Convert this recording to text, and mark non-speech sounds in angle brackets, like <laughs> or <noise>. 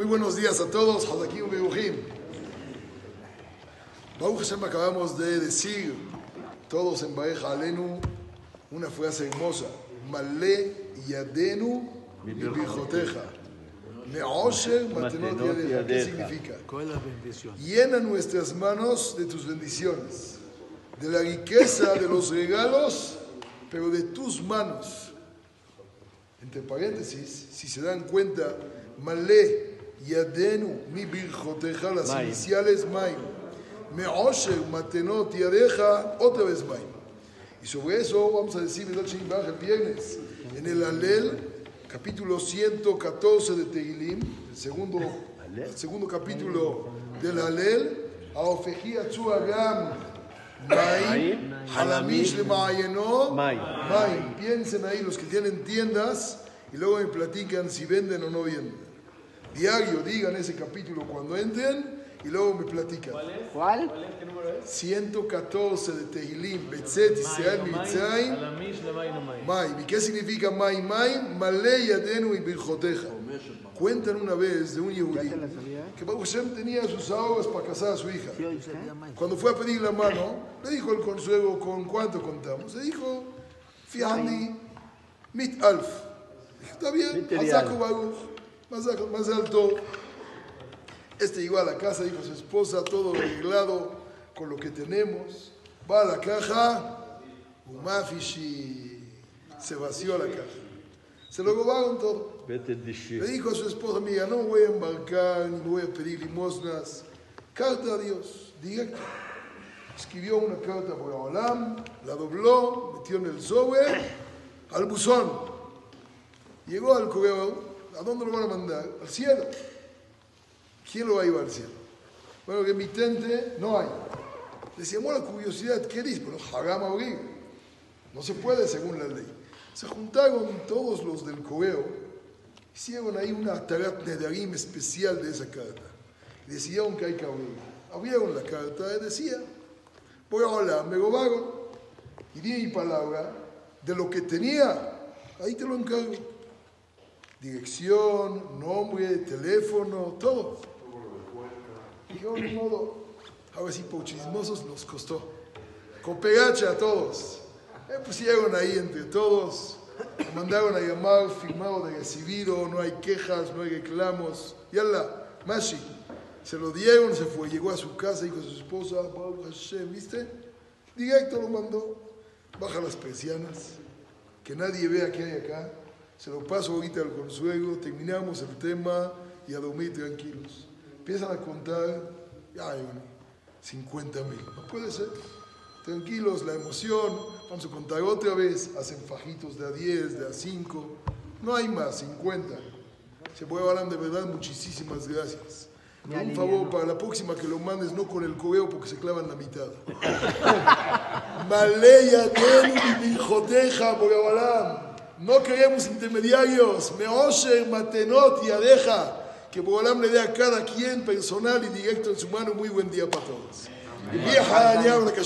Muy buenos días a todos. Hadakim. Baruch Hashem acabamos de decir todos en Baeja Alenu una frase hermosa. Male Yadenu Bijoteja. Me'osher Matenot Yadeja. ¿Qué significa? Llena nuestras manos de tus bendiciones, de la riqueza de los regalos, pero de tus manos. Entre paréntesis, si se dan cuenta, Male Birjoteja, las iniciales Maim. Me'osher Matenot Yadeja, otra vez Maim. Y sobre eso vamos a decir el viernes, en el Alel, capítulo 114 de Tehilim, el segundo, el segundo capítulo del Alel, Aofeji Agam, Mai, Halamish le Maayeno, Mai. Piensen ahí los que tienen tiendas y luego me platican si venden o no venden. Diario digan ese capítulo cuando entren y luego me platican. ¿Cuál? ¿Cuál es? ¿Qué número es? 114 de Tehilim, Betzet Israel Mitzrayim, Mai. ¿Y qué significa Mai Mai? Malei Yadenu y Birjoteja. Cuentan una vez de un ¿Ya yehudí que Baruch Hashem tenía sus ahorros para casar a su hija. Cuando fue a pedir la mano, le dijo el consuelo con cuánto contamos. Le dijo, Fiani, mit alf. Dije, está bien, Baruch, más, más alto. Este llegó a la casa, dijo a su esposa, todo arreglado con lo que tenemos. Va a la caja, Umafishi, se vació la caja. Se lo robaron todo. Le dijo a su esposa, mira, no voy a embarcar, ni voy a pedir limosnas. Carta a Dios, directo. Escribió una carta por Olam, la dobló, metió en el sobre, al buzón. Llegó al correo, ¿a dónde lo van a mandar? Al cielo. ¿Quién lo va a llevar al cielo? Bueno, que emitente no hay. Llamó la curiosidad, ¿qué dice? Haram abrir. No se puede según la ley. Se juntaron todos los del correo, hicieron ahí una tarat nedarim especial de esa carta. Decidieron que hay que abrir. Abrieron la carta y decía, voy a hablar, me robaron. Y di mi palabra, de lo que tenía, ahí te lo encargo. Dirección, nombre, teléfono, todo. Dijeron, ni modo. Ahora sí, por chismosos nos costó. Con pegacha a todos. Me pusieron ahí entre todos. Me mandaron a llamar, firmado de recibido, no hay quejas, no hay reclamos. Yalla, Mashi. Se lo dieron, se fue, llegó a su casa, dijo a su esposa, Hashem, ¿viste? Directo lo mandó. Baja las persianas, que nadie vea qué hay acá. Se lo paso ahorita al consuelo, terminamos el tema y a dormir tranquilos. Empiezan a contar, ay, 50 mil. No puede ser. Tranquilos, la emoción. Vamos a contar otra vez. Hacen fajitos de a 10, de a 5. No hay más, 50. Se puede hablar de verdad, muchísimas gracias. Un favor, para la próxima que lo mandes, no con el correo porque se clavan la mitad. <laughs> Maleya mi joteja, Boreolam. No queremos intermediarios. Meosher, Matenot y Adeja. Que Boreolam le dé a cada quien personal y directo en su mano. Muy buen día para todos.